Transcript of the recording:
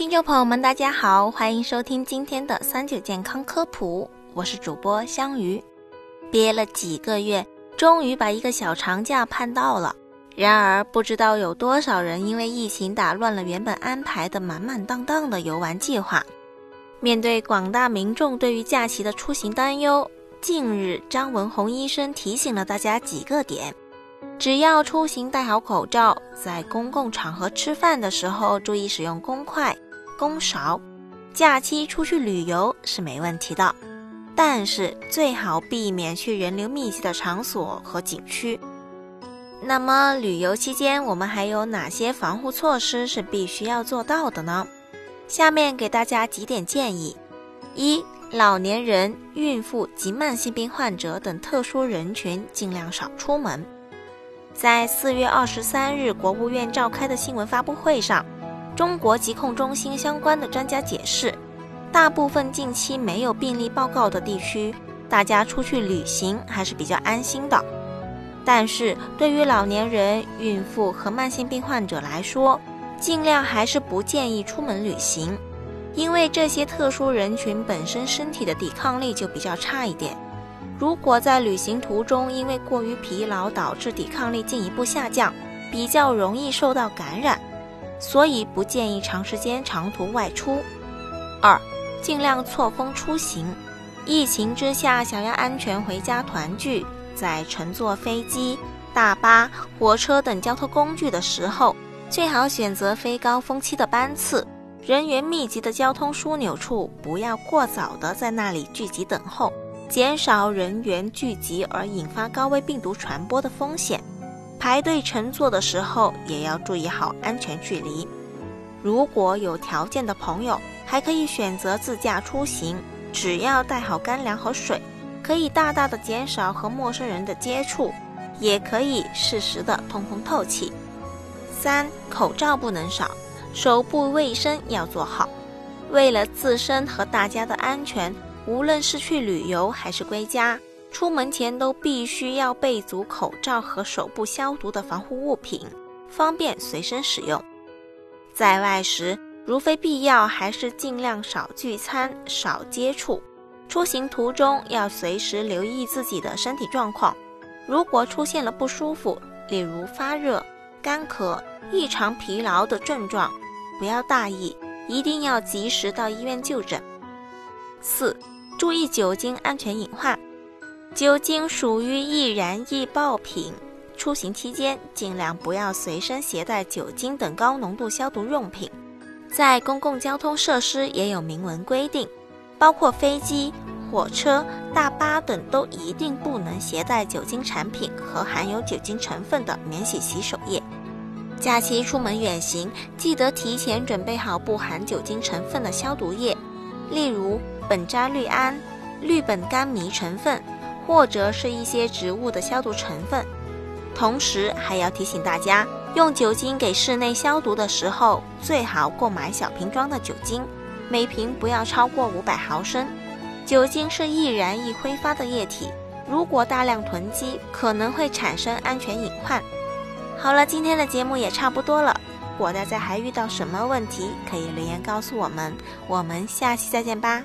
听众朋友们，大家好，欢迎收听今天的三九健康科普，我是主播香鱼。憋了几个月，终于把一个小长假盼到了。然而，不知道有多少人因为疫情打乱了原本安排的满满当当的游玩计划。面对广大民众对于假期的出行担忧，近日张文宏医生提醒了大家几个点：只要出行戴好口罩，在公共场合吃饭的时候注意使用公筷。公勺，假期出去旅游是没问题的，但是最好避免去人流密集的场所和景区。那么旅游期间我们还有哪些防护措施是必须要做到的呢？下面给大家几点建议：一、老年人、孕妇及慢性病患者等特殊人群尽量少出门。在四月二十三日国务院召开的新闻发布会上。中国疾控中心相关的专家解释，大部分近期没有病例报告的地区，大家出去旅行还是比较安心的。但是对于老年人、孕妇和慢性病患者来说，尽量还是不建议出门旅行，因为这些特殊人群本身身体的抵抗力就比较差一点。如果在旅行途中因为过于疲劳导致抵抗力进一步下降，比较容易受到感染。所以不建议长时间长途外出。二，尽量错峰出行。疫情之下，想要安全回家团聚，在乘坐飞机、大巴、火车等交通工具的时候，最好选择非高峰期的班次，人员密集的交通枢纽处，不要过早的在那里聚集等候，减少人员聚集而引发高危病毒传播的风险。排队乘坐的时候也要注意好安全距离。如果有条件的朋友，还可以选择自驾出行，只要带好干粮和水，可以大大的减少和陌生人的接触，也可以适时的通风透气。三、口罩不能少，手部卫生要做好。为了自身和大家的安全，无论是去旅游还是归家。出门前都必须要备足口罩和手部消毒的防护物品，方便随身使用。在外时，如非必要，还是尽量少聚餐、少接触。出行途中要随时留意自己的身体状况，如果出现了不舒服，例如发热、干咳、异常疲劳的症状，不要大意，一定要及时到医院就诊。四、注意酒精安全隐患。酒精属于易燃易爆品，出行期间尽量不要随身携带酒精等高浓度消毒用品。在公共交通设施也有明文规定，包括飞机、火车、大巴等都一定不能携带酒精产品和含有酒精成分的免洗洗手液。假期出门远行，记得提前准备好不含酒精成分的消毒液，例如苯扎氯胺、氯苯甘醚成分。或者是一些植物的消毒成分，同时还要提醒大家，用酒精给室内消毒的时候，最好购买小瓶装的酒精，每瓶不要超过五百毫升。酒精是易燃易挥发的液体，如果大量囤积，可能会产生安全隐患。好了，今天的节目也差不多了，如果大家还遇到什么问题，可以留言告诉我们，我们下期再见吧。